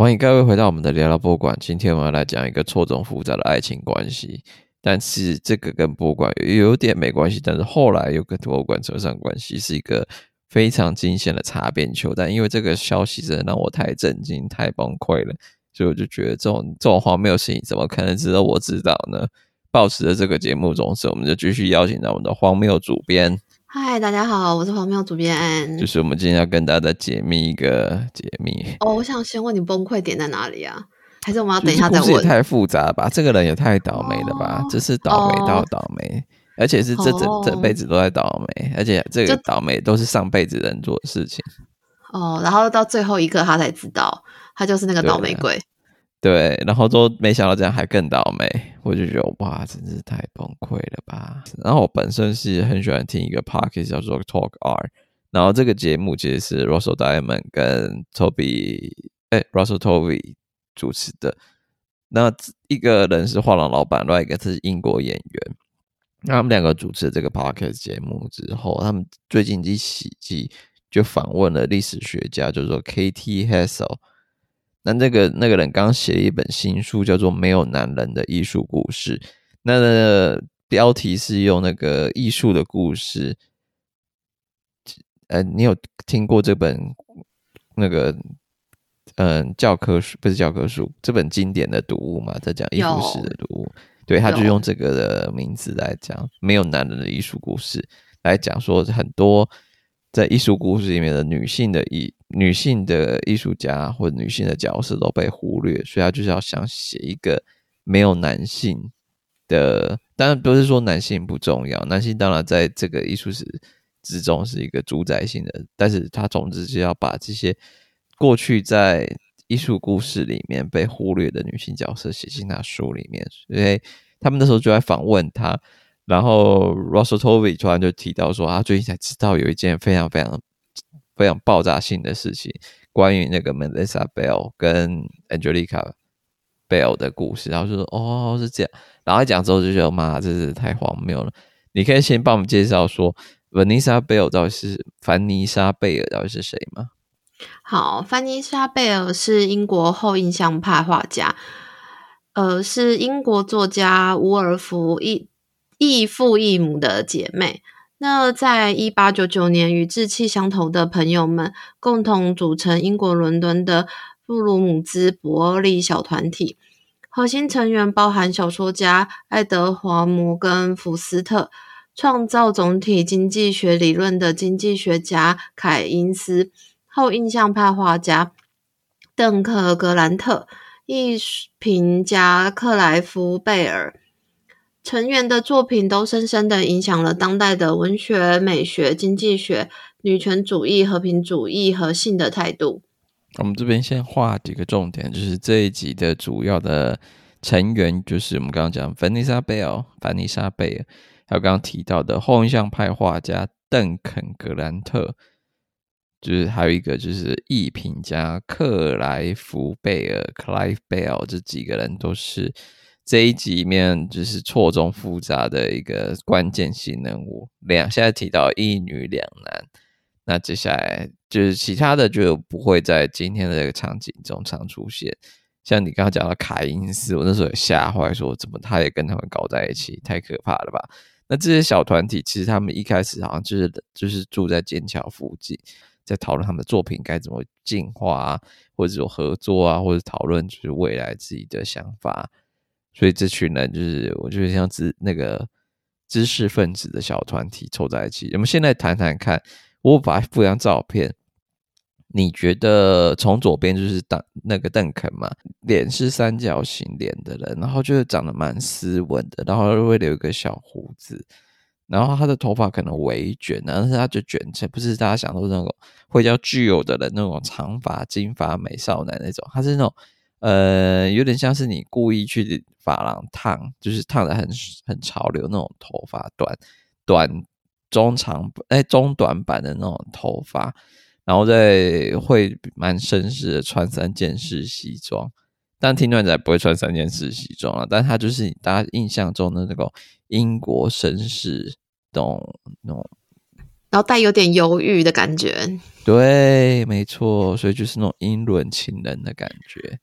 欢迎各位回到我们的聊聊博物馆。今天我们要来讲一个错综复杂的爱情关系，但是这个跟博物馆有点没关系，但是后来又跟博物馆扯上关系，是一个非常惊险的擦边球。但因为这个消息真的让我太震惊、太崩溃了，所以我就觉得这种这种荒谬的事情怎么可能只有我知道呢？保持着这个节目宗旨，我们就继续邀请到我们的荒谬主编。嗨，大家好，我是荒谬主编。就是我们今天要跟大家解密一个解密。哦，我想先问你崩溃点在哪里啊？还是我们要等一下再问？这也太复杂吧？这个人也太倒霉了吧？这、哦、是倒霉到倒霉，哦、而且是这整这辈子都在倒霉，而且这个倒霉都是上辈子人做的事情。哦，然后到最后一刻他才知道，他就是那个倒霉鬼。对，然后都没想到这样还更倒霉，我就觉得哇，真是太崩溃了吧。然后我本身是很喜欢听一个 podcast 叫做 Talk R，然后这个节目其实是 Russell Diamond 跟 Toby 哎 Russell Tovey 主持的。那一个人是画廊老板，另外一个是英国演员。那他们两个主持这个 podcast 节目之后，他们最近一期就访问了历史学家，叫做 Katie Hassel。那那个那个人刚写了一本新书，叫做《没有男人的艺术故事》。那个标题是用那个艺术的故事。呃，你有听过这本那个嗯教科书不是教科书这本经典的读物吗？在讲艺术史的读物，对，他就用这个的名字来讲《没有男人的艺术故事》，来讲说很多在艺术故事里面的女性的艺。女性的艺术家或女性的角色都被忽略，所以他就是要想写一个没有男性的。当然不是说男性不重要，男性当然在这个艺术史之中是一个主宰性的，但是他总之是要把这些过去在艺术故事里面被忽略的女性角色写进他书里面。所以他们那时候就在访问他，然后 Russell Tovey 突然就提到说，他最近才知道有一件非常非常。非常爆炸性的事情，关于那个 Melissa Bell 跟 Angelica Bell 的故事，然后就说哦是这样，然后一讲之后就觉得妈，这是太荒谬了。你可以先帮我们介绍说 Vanessa Bell 到底是凡妮莎贝尔到底是谁吗？好，凡妮莎贝尔是英国后印象派画家，呃，是英国作家伍尔夫异异父异母的姐妹。那在一八九九年，与志气相投的朋友们共同组成英国伦敦的布鲁姆兹伯利小团体，核心成员包含小说家爱德华摩根福斯特、创造总体经济学理论的经济学家凯因斯、后印象派画家邓克格兰特、艺术评家克莱夫贝尔。成员的作品都深深的影响了当代的文学、美学、经济学、女权主义、和平主义和性的态度。我们这边先画几个重点，就是这一集的主要的成员，就是我们刚刚讲凡妮莎贝尔、凡妮莎贝尔，还有刚刚提到的后印象派画家邓肯格兰特，就是还有一个就是艺评家克莱夫贝尔 （Clive Bell），这几个人都是。这一集里面就是错综复杂的一个关键性人物，两现在提到一女两男，那接下来就是其他的就不会在今天的这个场景中常出现。像你刚刚讲到凯因斯，我那时候也吓坏，说怎么他也跟他们搞在一起，太可怕了吧？那这些小团体其实他们一开始好像就是就是住在剑桥附近，在讨论他们的作品该怎么进化啊，或者有合作啊，或者讨论就是未来自己的想法。所以这群人就是，我觉得像知那个知识分子的小团体凑在一起。我们现在谈谈看，我把附张照片，你觉得从左边就是邓那个邓肯嘛，脸是三角形脸的人，然后就是长得蛮斯文的，然后会留一个小胡子，然后他的头发可能微卷，但是他就卷成不是大家想说那种会叫具有的人那种长发金发美少男那种，他是那种。呃，有点像是你故意去发廊烫，就是烫的很很潮流那种头发，短短中长哎中短版的那种头发，然后再会蛮绅士的穿三件式西装，但听段仔不会穿三件式西装啊，但他就是大家印象中的那种英国绅士，那种那种然后带有点忧郁的感觉。对，没错，所以就是那种英伦情人的感觉。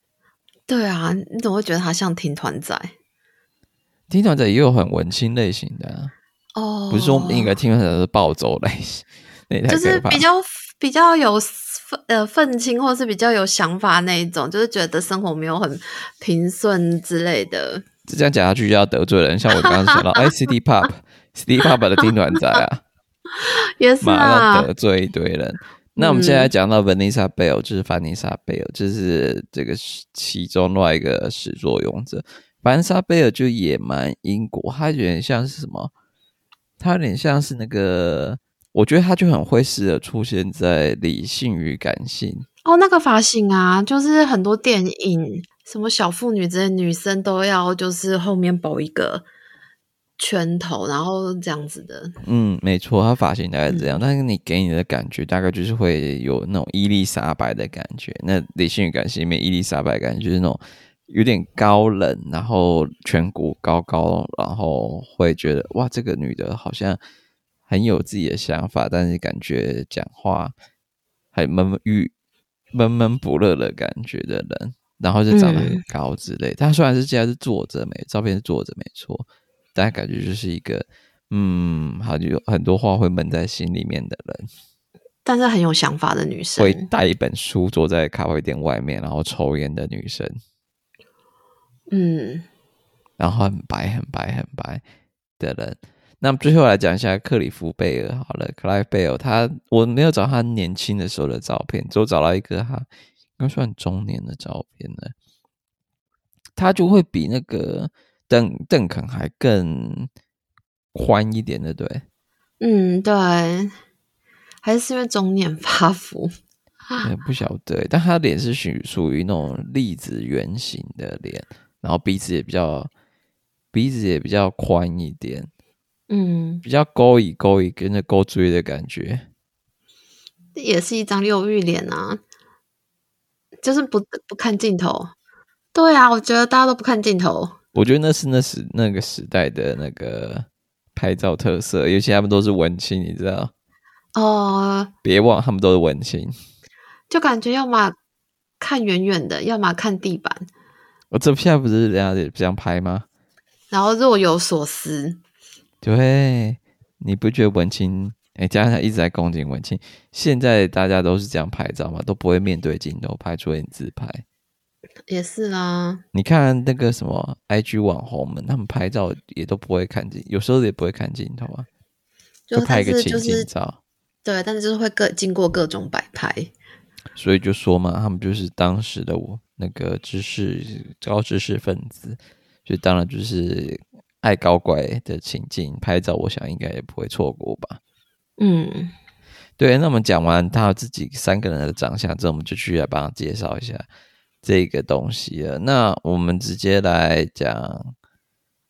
对啊，你怎么会觉得他像听团仔？听团仔也有很文青类型的、啊、哦，不是说应该听团仔是暴走类型，就是比较比较有愤呃愤青，或是比较有想法那一种，就是觉得生活没有很平顺之类的。这样讲下去就要得罪人，像我刚刚讲到，哎，City Pop，City Pop 的听团仔啊，也是啊，得罪一堆人。那我们现在讲到 Vanessa Bell，就是凡妮莎贝尔，就是这个其中另外一个始作俑者。凡妮莎贝尔就也蛮英国，他有点像是什么？他有点像是那个，我觉得他就很会适合出现在理性与感性。哦，那个发型啊，就是很多电影，什么小妇女之类女生都要，就是后面包一个。拳头，然后这样子的，嗯，没错，他发型大概是这样，嗯、但是你给你的感觉大概就是会有那种伊丽莎白的感觉。那理性与感性里面，伊丽莎白感觉就是那种有点高冷，然后颧骨高高，然后会觉得哇，这个女的好像很有自己的想法，但是感觉讲话还闷郁、闷闷不乐的感觉的人，然后就长得很高之类。他、嗯、虽然是现在是坐着没，照片是坐着没错。但感觉就是一个，嗯，好像有很多话会闷在心里面的人，但是很有想法的女生，会带一本书坐在咖啡店外面，然后抽烟的女生，嗯，然后很白很白很白的人。那么最后来讲一下克里夫贝尔好了，克莱夫贝尔，他我没有找他年轻的时候的照片，只有找到一个他应该算中年的照片了，他就会比那个。邓邓肯还更宽一点的，对，嗯，对，还是因为中年发福，也不晓得，但他脸是属属于那种栗子圆形的脸，然后鼻子也比较鼻子也比较宽一点，嗯，比较勾一勾一，跟着勾追的感觉，也是一张六欲脸啊，就是不不看镜头，对啊，我觉得大家都不看镜头。我觉得那是那时那个时代的那个拍照特色，尤其他们都是文青，你知道？哦，别忘他们都是文青，就感觉要么看远远的，要么看地板。我这片不是人家也这样拍吗？然后若有所思。对，你不觉得文青？哎，加上一直在恭敬文青。现在大家都是这样拍照嘛，都不会面对镜头拍，除非你自拍。也是啦，你看那个什么 IG 网红们，他们拍照也都不会看镜，有时候也不会看镜头啊，就拍一个情景照。对，但是就是会各经过各种摆拍，所以就说嘛，他们就是当时的我那个知识高知识分子，所以当然就是爱搞怪的情境拍照，我想应该也不会错过吧。嗯，对，那我们讲完他自己三个人的长相之后，我们就继续来帮他介绍一下。这个东西了，那我们直接来讲，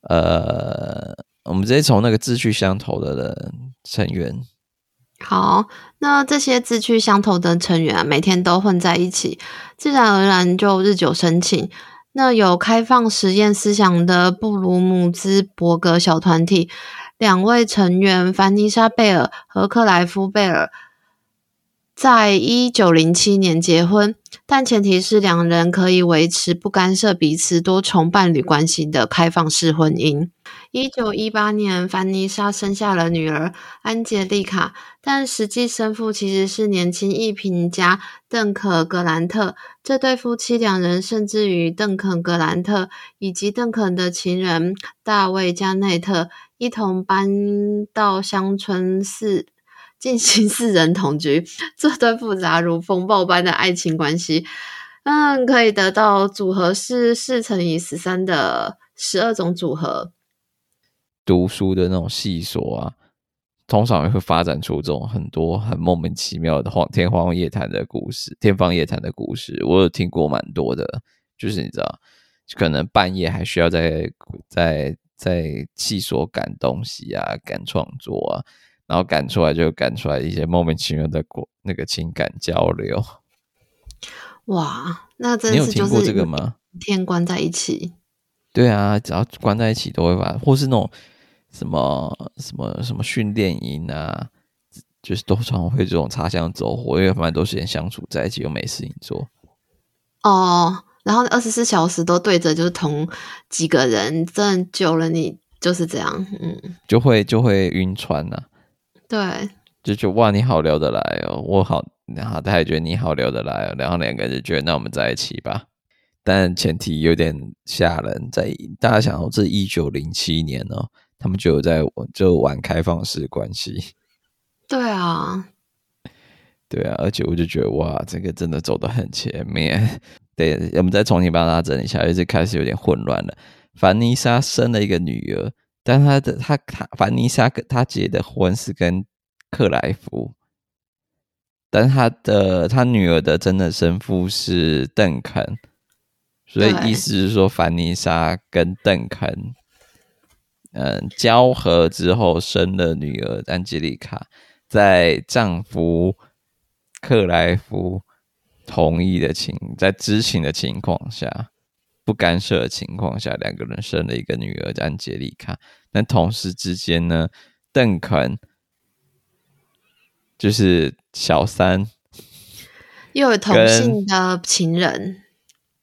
呃，我们直接从那个志趣相投的人成员。好，那这些志趣相投的成员啊，每天都混在一起，自然而然就日久生情。那有开放实验思想的布鲁姆兹伯格小团体，两位成员凡妮莎贝尔和克莱夫贝尔。在一九零七年结婚，但前提是两人可以维持不干涉彼此多重伴侣关系的开放式婚姻。一九一八年，凡妮莎生下了女儿安杰丽卡，但实际生父其实是年轻艺评家邓肯·格兰特。这对夫妻两人甚至与邓肯·格兰特以及邓肯的情人大卫·加内特一同搬到乡村四。进行四人同居，这段复杂如风暴般的爱情关系，嗯，可以得到组合是四乘以十三的十二种组合。读书的那种细说啊，通常也会发展出这种很多很莫名其妙的荒天荒夜谭的故事，天方夜谭的故事，我有听过蛮多的。就是你知道，可能半夜还需要在在在细说赶东西啊，赶创作啊。然后赶出来就赶出来一些莫名其妙的过那个情感交流。哇，那真的是就是这个吗？天关在一起。对啊，只要关在一起都会发，或是那种什么什么什么训练营啊，就是都常会这种擦枪走火，因为蛮多时间相处在一起又没事情做。哦，然后二十四小时都对着就是同几个人，真的久了你就是这样，嗯，就会就会晕船呐、啊。对，就觉得哇，你好聊得来哦，我好，然后他也觉得你好聊得来哦，然后两个人就觉得那我们在一起吧。但前提有点吓人，在大家想哦这一九零七年哦，他们就有在就玩开放式关系。对啊，对啊，而且我就觉得哇，这个真的走得很前面。对，我们再重新帮他整理一下，就是开始有点混乱了。凡妮莎生了一个女儿，但他的他他凡妮莎跟她结的婚是跟克莱夫，但他的他女儿的真的生父是邓肯。所以意思是说，凡妮莎跟邓肯，嗯，交合之后生了女儿安吉丽卡，在丈夫克莱夫同意的情，在知情的情况下，不干涉的情况下，两个人生了一个女儿安杰丽卡。但同时之间呢，邓肯就是小三，又有同性的情人。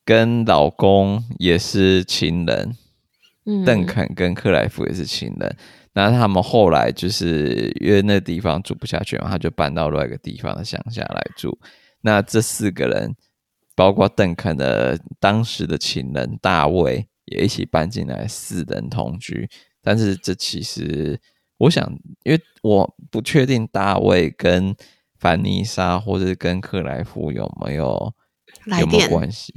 跟老公也是情人，嗯，邓肯跟克莱夫也是情人。那他们后来就是因为那地方住不下去嘛，他就搬到另外一个地方的乡下来住。那这四个人，包括邓肯的当时的情人大卫，也一起搬进来，四人同居。但是这其实，我想，因为我不确定大卫跟凡妮莎或者跟克莱夫有没有有没有关系。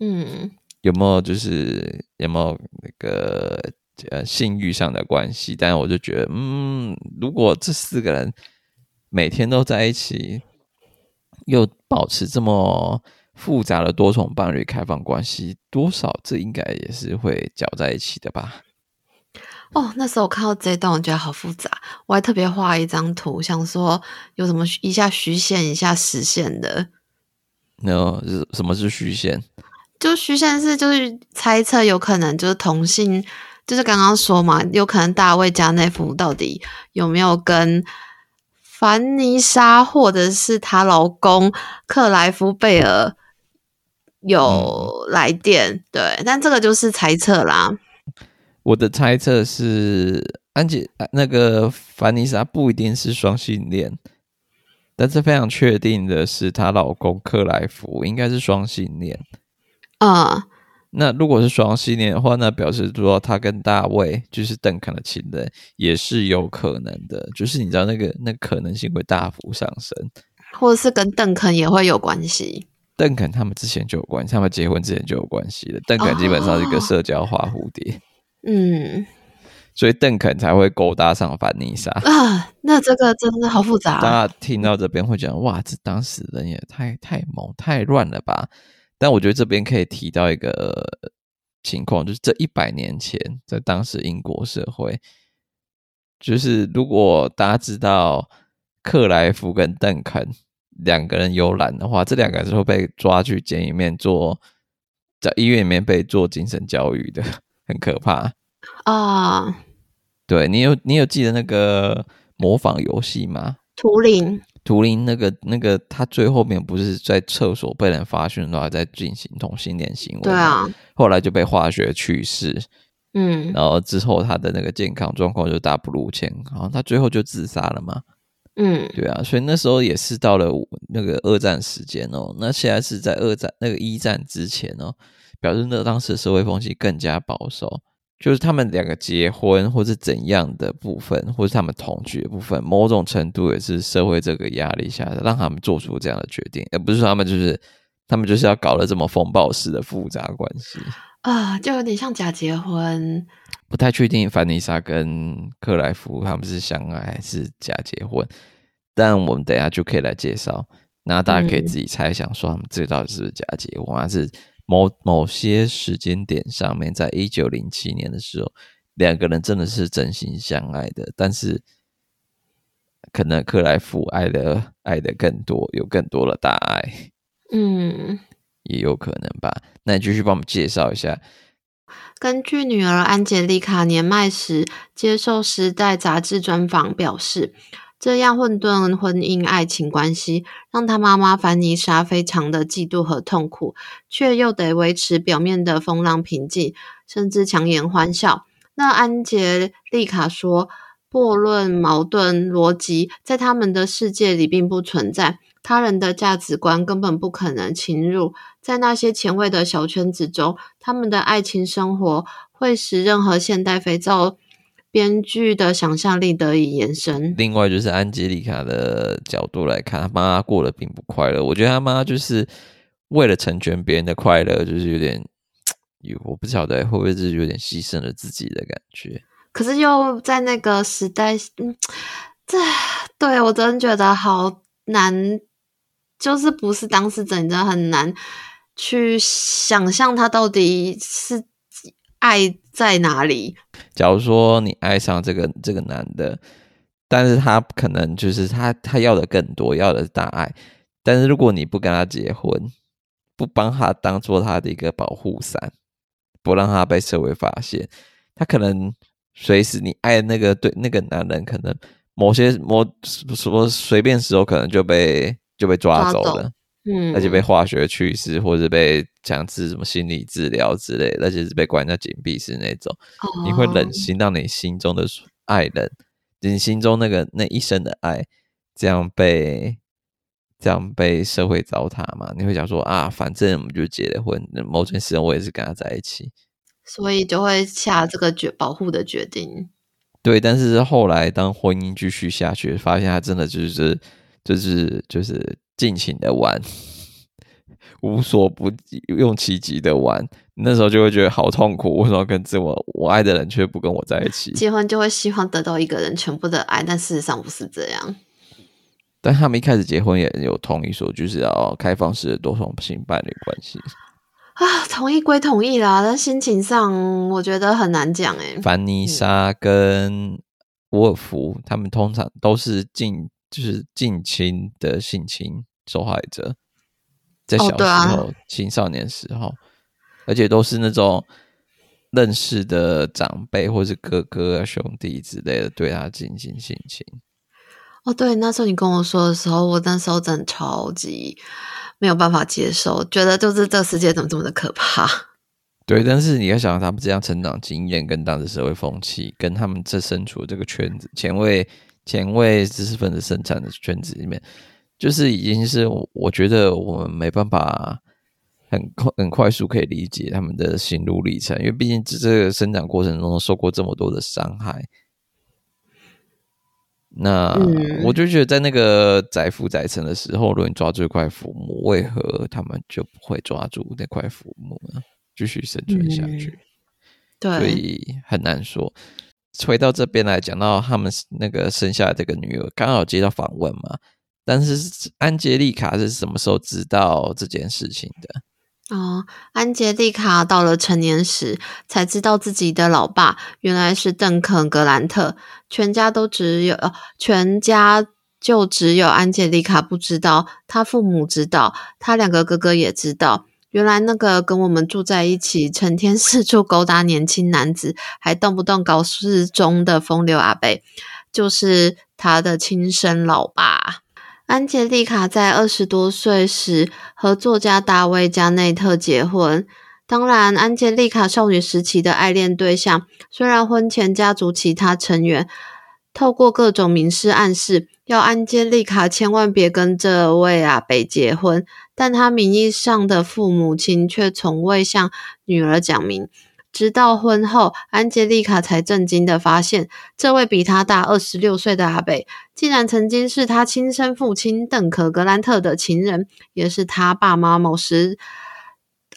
嗯，有没有就是有没有那个呃性欲上的关系？但是我就觉得，嗯，如果这四个人每天都在一起，又保持这么复杂的多重伴侣开放关系，多少这应该也是会搅在一起的吧？哦，那时候我看到这一段，我觉得好复杂，我还特别画一张图，想说有什么一下虚线，一下实线的。那、no, 什么是虚线？就虚线是就是猜测有可能就是同性，就是刚刚说嘛，有可能大卫加内夫到底有没有跟凡妮莎或者是她老公克莱夫贝尔有来电？嗯、对，但这个就是猜测啦。我的猜测是，安吉那个凡妮莎不一定是双性恋，但是非常确定的是，她老公克莱夫应该是双性恋。啊，uh, 那如果是双性恋的话，那表示说他跟大卫就是邓肯的情人也是有可能的，就是你知道那个那可能性会大幅上升，或者是跟邓肯也会有关系。邓肯他们之前就有关系，他们结婚之前就有关系了。邓肯基本上是一个社交花蝴蝶，嗯，所以邓肯才会勾搭上凡妮莎啊。那这个真的好复杂，大家听到这边会讲哇，这当事人也太太猛太乱了吧？但我觉得这边可以提到一个情况，就是这一百年前，在当时英国社会，就是如果大家知道克莱夫跟邓肯两个人游览的话，这两个人是会被抓去监狱里面做，在医院里面被做精神教育的，很可怕啊！Uh, 对，你有你有记得那个模仿游戏吗？图灵。图灵那个那个，他最后面不是在厕所被人发现的话，在进行同性恋行为。对啊，后来就被化学去世。嗯，然后之后他的那个健康状况就大不如前，然后他最后就自杀了嘛。嗯，对啊，所以那时候也是到了那个二战时间哦。那现在是在二战那个一战之前哦，表示那当时的社会风气更加保守。就是他们两个结婚，或是怎样的部分，或是他们同居的部分，某种程度也是社会这个压力下的，让他们做出这样的决定，而不是说他们就是他们就是要搞了这么风暴式的复杂关系啊，就有点像假结婚。不太确定凡妮莎跟克莱夫他们是相爱还是假结婚，但我们等一下就可以来介绍，那大家可以自己猜想说他们这到底是不是假结婚，还是？某某些时间点上面，在一九零七年的时候，两个人真的是真心相爱的，但是可能克莱夫爱的爱的更多，有更多的大爱，嗯，也有可能吧。那你继续帮我们介绍一下。根据女儿安杰丽卡年迈时接受《时代》杂志专访表示，这样混沌婚姻爱情关系，让她妈妈凡妮莎非常的嫉妒和痛苦，却又得维持表面的风浪平静，甚至强颜欢笑。那安洁丽卡说，悖论、矛盾、逻辑在他们的世界里并不存在，他人的价值观根本不可能侵入。在那些前卫的小圈子中，他们的爱情生活会使任何现代肥皂编剧的想象力得以延伸。另外，就是安吉丽卡的角度来看，他妈过得并不快乐。我觉得他妈就是为了成全别人的快乐，就是有点，我不晓得会不会是有点牺牲了自己的感觉。可是又在那个时代，嗯，这对我真的觉得好难，就是不是当事者，真的很难去想象他到底是爱在哪里。假如说你爱上这个这个男的，但是他可能就是他他要的更多，要的是大爱。但是如果你不跟他结婚，不帮他当做他的一个保护伞，不让他被社会发现，他可能随时你爱的那个对那个男人，可能某些某什么随便时候可能就被就被抓走了。嗯，而且被化学去世，或者被强制什么心理治疗之类的，而且是被关在紧闭室那种，哦、你会忍心让你心中的爱人，你心中那个那一生的爱，这样被这样被社会糟蹋吗？你会想说啊，反正我们就结了婚，某件事我也是跟他在一起，所以就会下这个决保护的决定。对，但是后来当婚姻继续下去，发现他真的就是就是就是。尽情的玩，无所不用其极的玩，那时候就会觉得好痛苦。为什么跟这么我爱的人却不跟我在一起？结婚就会希望得到一个人全部的爱，但事实上不是这样。但他们一开始结婚也有同意说，就是要开放式的多重性伴侣关系啊。同意归同意啦，但心情上我觉得很难讲诶。凡妮莎跟沃尔夫，他们通常都是近就是近亲的性侵。受害者在小时候、哦啊、青少年时候，而且都是那种认识的长辈或是哥哥啊、兄弟之类的，对他进行性侵。哦，对，那时候你跟我说的时候，我那时候真的超级没有办法接受，觉得就是这个世界怎么这么的可怕。对，但是你要想他们这样成长经验跟当时社会风气，跟他们这身处这个圈子，前卫前卫知识分子生产的圈子里面。就是已经是我觉得我们没办法很快很快速可以理解他们的心路历程，因为毕竟这个生长过程中受过这么多的伤害。那我就觉得在那个载浮载沉的时候，如果你抓住一块浮木，为何他们就不会抓住那块浮木呢？继续生存下去？对，所以很难说。回到这边来讲到他们那个生下这个女儿，刚好接到访问嘛。但是安杰丽卡是什么时候知道这件事情的？哦，安杰丽卡到了成年时才知道自己的老爸原来是邓肯·格兰特，全家都只有，全家就只有安杰丽卡不知道，他父母知道，他两个哥哥也知道，原来那个跟我们住在一起，成天四处勾搭年轻男子，还动不动搞失踪的风流阿伯，就是他的亲生老爸。安杰丽卡在二十多岁时和作家大卫·加内特结婚。当然，安杰丽卡少女时期的爱恋对象，虽然婚前家族其他成员透过各种明示暗示，要安杰丽卡千万别跟这位阿北结婚，但她名义上的父母亲却从未向女儿讲明。直到婚后，安杰丽卡才震惊地发现，这位比她大二十六岁的阿北，竟然曾经是她亲生父亲邓可·格兰特的情人，也是他爸妈某时，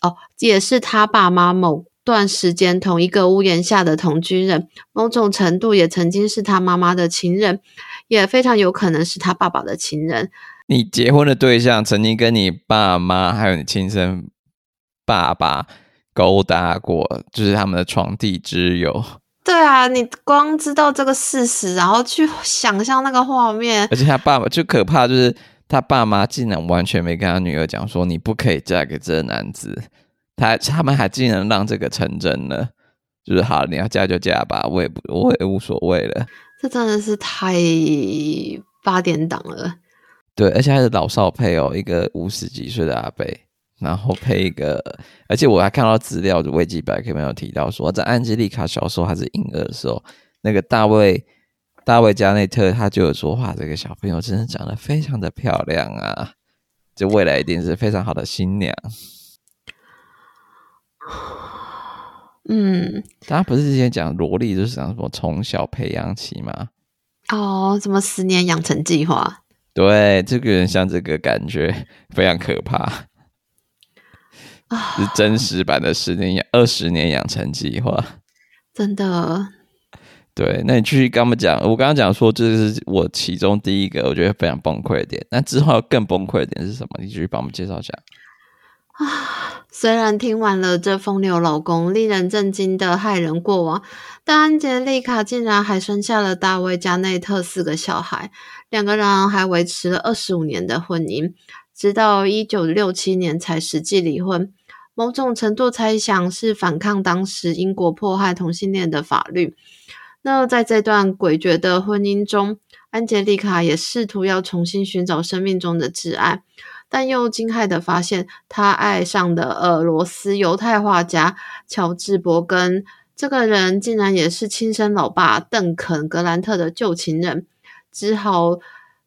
哦，也是他爸妈某段时间同一个屋檐下的同居人，某种程度也曾经是他妈妈的情人，也非常有可能是他爸爸的情人。你结婚的对象曾经跟你爸妈还有你亲生爸爸。勾搭过，就是他们的床笫之友。对啊，你光知道这个事实，然后去想象那个画面，而且他爸爸就可怕，就是他爸妈竟然完全没跟他女儿讲说，你不可以嫁给这个男子，他他们还竟然让这个成真了，就是好，你要嫁就嫁吧，我也不我也无所谓了。这真的是太八点档了。对，而且还是老少配哦，一个五十几岁的阿伯，然后配一个，而且我还看到资料的维基百科没有提到说，在安吉丽卡小时候还是婴儿的时候，那个大卫大卫加内特他就有说话，这个小朋友真的长得非常的漂亮啊，就未来一定是非常好的新娘。嗯，大家不是之前讲萝莉就是讲什么从小培养起吗？哦，什么十年养成计划？对，这个人像这个感觉非常可怕啊，是真实版的十年养二十年养成计划，真的。对，那你继续跟他们讲，我刚刚讲说这是我其中第一个我觉得非常崩溃的点，那之后更崩溃的点是什么？你继续帮我们介绍一下。啊，虽然听完了这风流老公令人震惊的害人过往，但安杰丽卡竟然还生下了大卫·加内特四个小孩，两个人还维持了二十五年的婚姻，直到一九六七年才实际离婚。某种程度猜想是反抗当时英国迫害同性恋的法律。那在这段诡谲的婚姻中，安洁丽卡也试图要重新寻找生命中的挚爱。但又惊骇的发现，他爱上的俄罗斯犹太画家乔治·伯根，这个人竟然也是亲生老爸邓肯·格兰特的旧情人，只好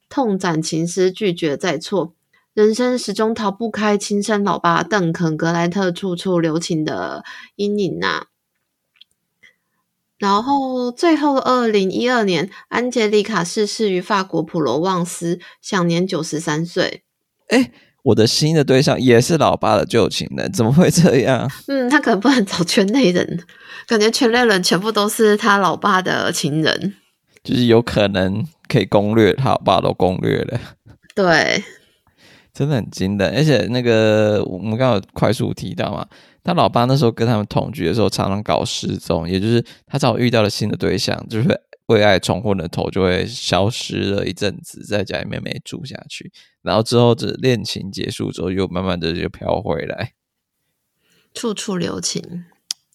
痛斩情丝，拒绝再错。人生始终逃不开亲生老爸邓肯·格莱特处处留情的阴影呐。然后，最后，二零一二年，安杰丽卡逝世于法国普罗旺斯，享年九十三岁。哎，我的新的对象也是老爸的旧情人，怎么会这样？嗯，他可能不能找圈内人，感觉圈内人全部都是他老爸的情人，就是有可能可以攻略，他老爸都攻略了。对，真的很惊的。而且那个我们刚刚有快速提到嘛，他老爸那时候跟他们同居的时候，常常搞失踪，也就是他正好遇到了新的对象，就是为爱冲昏了头，就会消失了一阵子，在家里面没住下去。然后之后，这恋情结束之后，又慢慢的就飘回来，处处留情，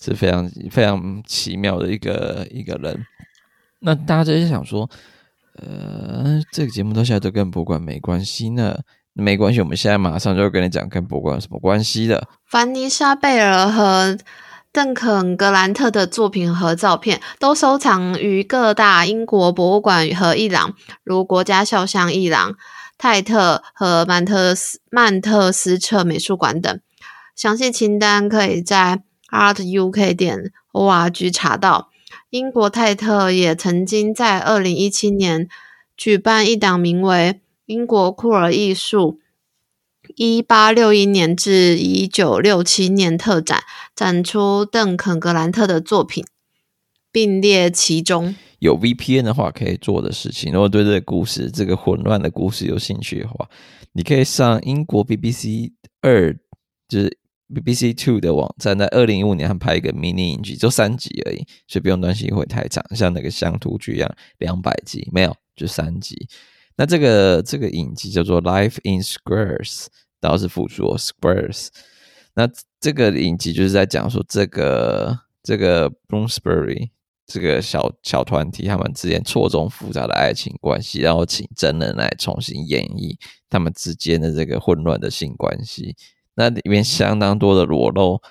是非常非常奇妙的一个一个人。那大家就想说，呃，这个节目到现在都跟博物馆没关系呢？没关系，我们现在马上就会跟你讲跟博物馆有什么关系的。凡妮莎贝尔和邓肯格兰特的作品和照片都收藏于各大英国博物馆和艺廊，如国家肖像艺廊。泰特和曼特斯曼特斯特美术馆等，详细清单可以在 artuk 点 org 查到。英国泰特也曾经在二零一七年举办一档名为《英国酷儿艺术一八六一年至一九六七年特展》，展出邓肯格兰特的作品，并列其中。有 VPN 的话，可以做的事情。如果对这个故事、这个混乱的故事有兴趣的话，你可以上英国 BBC 二，就是 BBC Two 的网站，在二零一五年还拍一个迷你影集，就三集而已，所以不用担心会太长，像那个乡土剧一样两百集，没有，就三集。那这个这个影集叫做 Life in Squares，然后是复数 Squares。那这个影集就是在讲说这个这个 Bloomsbury。这个小小团体他们之间错综复杂的爱情关系，然后请真人来重新演绎他们之间的这个混乱的性关系。那里面相当多的裸露。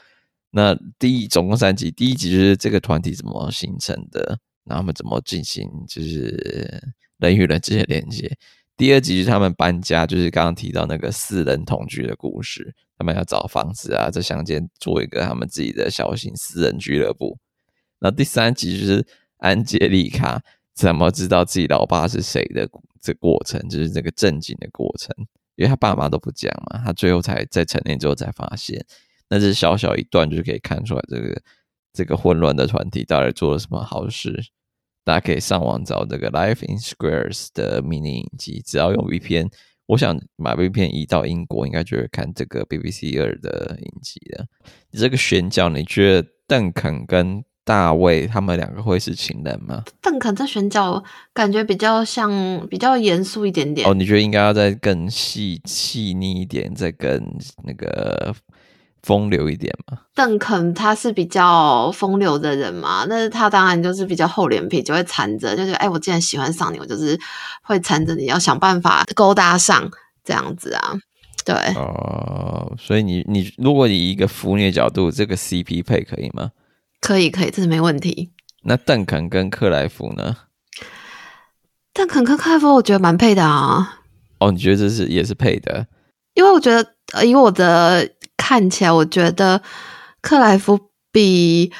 那第一总共三集，第一集就是这个团体怎么形成的，然后他们怎么进行就是人与人之间的连接。第二集是他们搬家，就是刚刚提到那个四人同居的故事，他们要找房子啊，在乡间做一个他们自己的小型私人俱乐部。那第三集就是安杰丽卡怎么知道自己老爸是谁的这过程，就是这个正经的过程，因为他爸妈都不讲嘛，他最后才在成年之后才发现。那这小小一段就可以看出来，这个这个混乱的团体到底做了什么好事。大家可以上网找这个《Life in Squares》的迷你影集，只要用 VPN，我想把 VPN 移到英国，应该就会看这个 BBC 二的影集了。你这个选角，你觉得邓肯跟大卫他们两个会是情人吗？邓肯这选角感觉比较像，比较严肃一点点。哦，你觉得应该要再更细细腻一点，再更那个风流一点嘛？邓肯他是比较风流的人嘛，但是他当然就是比较厚脸皮，就会缠着，就觉得哎，我既然喜欢上你，我就是会缠着你，要想办法勾搭上这样子啊。对哦、呃，所以你你如果以一个腐女的角度，这个 CP 配可以吗？可以，可以，这是没问题。那邓肯跟克莱夫呢？邓肯跟克莱夫，我觉得蛮配的啊。哦，你觉得这是也是配的？因为我觉得，呃，以我的看起来，我觉得克莱夫比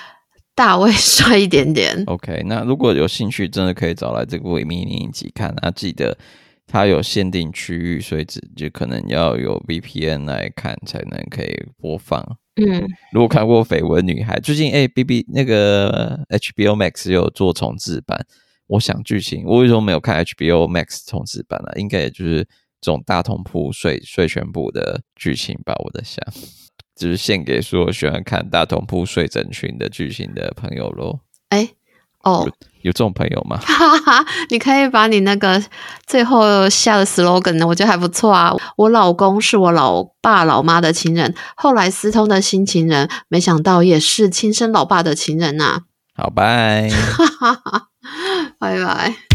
大卫帅一点点。OK，那如果有兴趣，真的可以找来这个维密影集看啊，记得。它有限定区域，所以只就可能要有 VPN 来看才能可以播放。嗯，如果看过《绯闻女孩》，最近哎，B B 那个 HBO Max 有做重制版，我想剧情我为什么没有看 HBO Max 重制版呢？应该也就是这种大同铺睡睡全部的剧情吧，我在想，就是献给所有喜欢看大同铺睡整群的剧情的朋友喽。哎、欸。哦，有，有这种朋友吗？哈哈，你可以把你那个最后下的 slogan 呢，我觉得还不错啊。我老公是我老爸老妈的情人，后来私通的新情人，没想到也是亲生老爸的情人呐、啊。好，拜，拜拜。